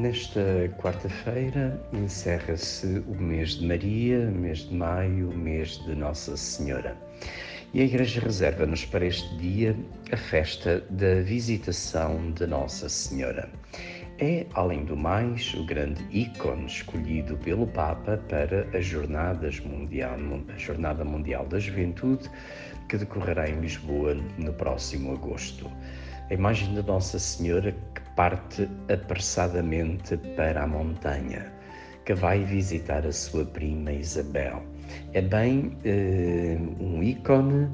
Nesta quarta-feira encerra-se o mês de Maria, mês de maio, mês de Nossa Senhora. E a Igreja reserva-nos para este dia a festa da visitação de Nossa Senhora. É, além do mais, o grande ícone escolhido pelo Papa para Jornadas Mundial, a Jornada Mundial da Juventude, que decorrerá em Lisboa no próximo agosto. A imagem de Nossa Senhora parte apressadamente para a montanha, que vai visitar a sua prima Isabel. É bem uh, um ícone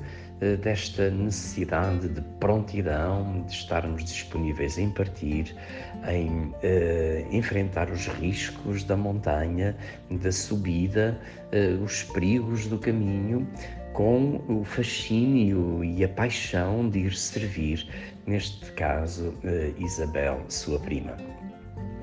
desta necessidade de prontidão, de estarmos disponíveis em partir, em uh, enfrentar os riscos da montanha, da subida, os perigos do caminho, com o fascínio e a paixão de ir servir, neste caso, Isabel, sua prima.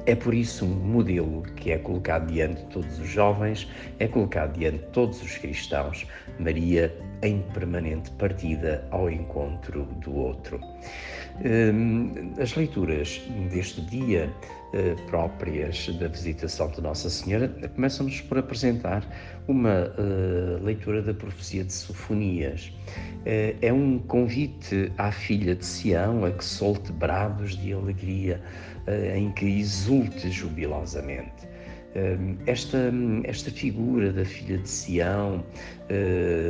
É por isso um modelo que é colocado diante de todos os jovens, é colocado diante de todos os cristãos, Maria em permanente partida ao encontro do outro. Hum, as leituras deste dia eh, próprias da visitação de Nossa Senhora começam-nos por apresentar uma eh, leitura da profecia de Sofonias. Eh, é um convite à filha de Sião a que solte brados de alegria, em que exulte jubilosamente. Hum, esta, esta figura da filha de Sião,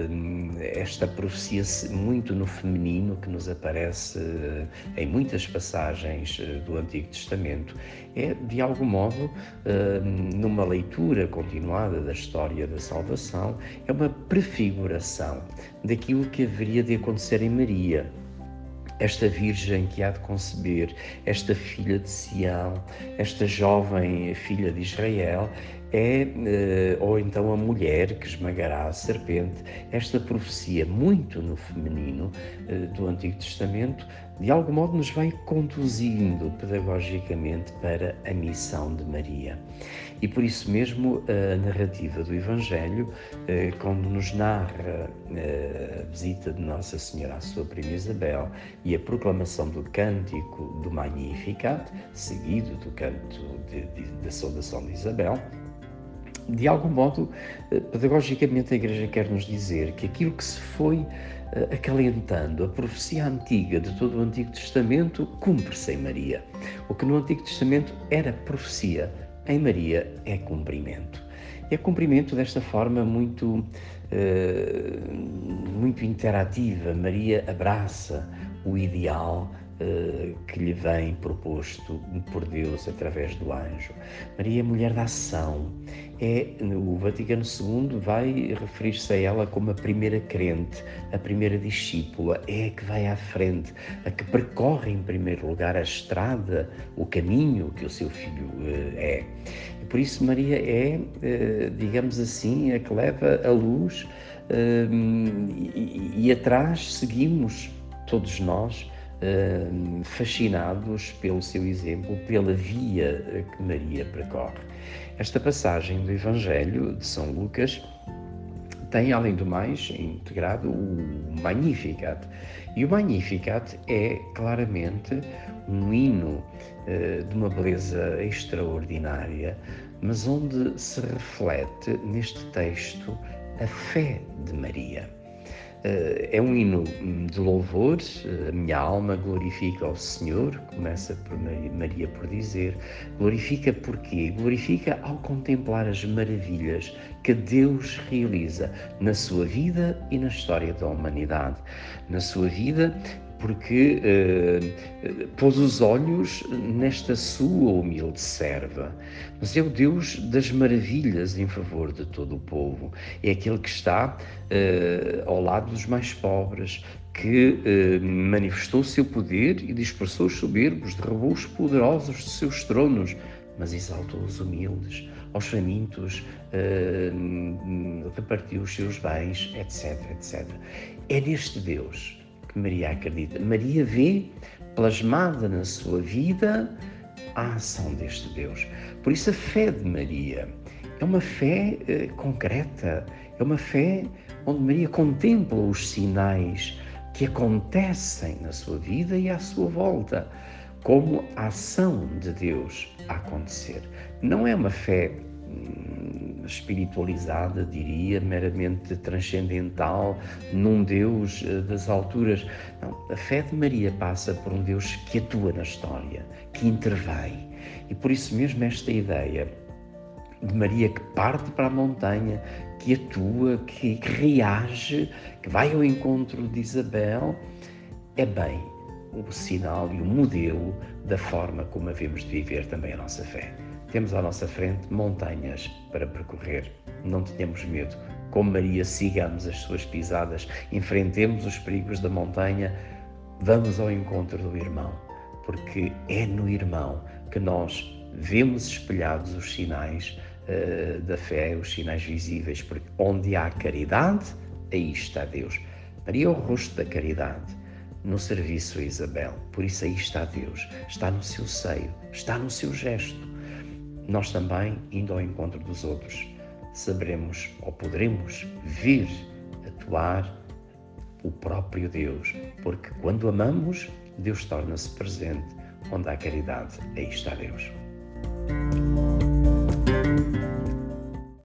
hum, esta profecia muito no feminino que nos aparece em muitas passagens eh, do Antigo Testamento, é de algum modo, hum, numa leitura continuada da história da salvação, é uma prefiguração daquilo que haveria de acontecer em Maria esta Virgem que há de conceber, esta filha de Sião, esta jovem filha de Israel, é, eh, ou então a mulher que esmagará a serpente, esta profecia muito no feminino eh, do Antigo Testamento, de algum modo nos vai conduzindo pedagogicamente para a missão de Maria. E por isso mesmo a narrativa do Evangelho, eh, quando nos narra a visita de Nossa Senhora à sua prima Isabel e a proclamação do cântico do Magnificat, seguido do canto da saudação de Isabel, de algum modo, eh, pedagogicamente, a Igreja quer nos dizer que aquilo que se foi eh, acalentando, a profecia antiga de todo o Antigo Testamento, cumpre-se em Maria. O que no Antigo Testamento era profecia, em Maria é cumprimento. E é cumprimento desta forma muito, eh, muito interativa. Maria abraça o ideal eh, que lhe vem proposto por Deus através do anjo. Maria é mulher da ação. É, o Vaticano II vai referir-se a ela como a primeira crente, a primeira discípula, é a que vai à frente, a que percorre em primeiro lugar a estrada, o caminho que o seu filho uh, é. E por isso Maria é, uh, digamos assim, a que leva a luz e, e atrás seguimos todos nós fascinados pelo seu exemplo, pela via que Maria percorre. Esta passagem do Evangelho de São Lucas tem, além do mais, integrado o Magnificat. E o Magnificat é claramente um hino uh, de uma beleza extraordinária, mas onde se reflete neste texto a fé de Maria. Eh, é um hino de louvor, a minha alma glorifica ao Senhor, começa por Maria por dizer, glorifica porquê? Glorifica ao contemplar as maravilhas que Deus realiza na sua vida e na história da humanidade. Na sua vida, porque uh, pôs os olhos nesta sua humilde serva. Mas é o Deus das maravilhas em favor de todo o povo. É aquele que está uh, ao lado dos mais pobres, que uh, manifestou o seu poder e dispersou os soberbos, derrubou os poderosos de seus tronos, mas exaltou os humildes, aos famintos, repartiu os seus bens, etc, etc. É neste Deus que Maria acredita. Maria vê plasmada na sua vida a ação deste Deus. Por isso, a fé de Maria é uma fé eh, concreta, é uma fé onde Maria contempla os sinais que acontecem na sua vida e à sua volta. como a ação de Deus a acontecer. Não é uma fé hum, espiritualizada, diria, meramente transcendental, num Deus eh, das alturas. Não, a fé de Maria passa por um Deus que atua na história, que intervém. E por isso mesmo esta ideia de Maria que parte para a montanha, que atua, que, que reage, que vai ao encontro de Isabel, é bem o sinal e o modelo da forma como havemos de viver também a nossa fé. Temos à nossa frente montanhas para percorrer. Não tenhamos medo. Como Maria, sigamos as suas pisadas, enfrentemos os perigos da montanha, vamos ao encontro do irmão, porque é no irmão que nós vemos espelhados os sinais uh, da fé, os sinais visíveis, porque onde há caridade, aí está Deus. Maria é o rosto da caridade no serviço a Isabel. Por isso aí está Deus, está no seu seio, está no seu gesto. Nós também, indo ao encontro dos outros, saberemos ou poderemos vir atuar o próprio Deus, porque quando amamos, Deus torna-se presente. Onde há caridade, aí está Deus.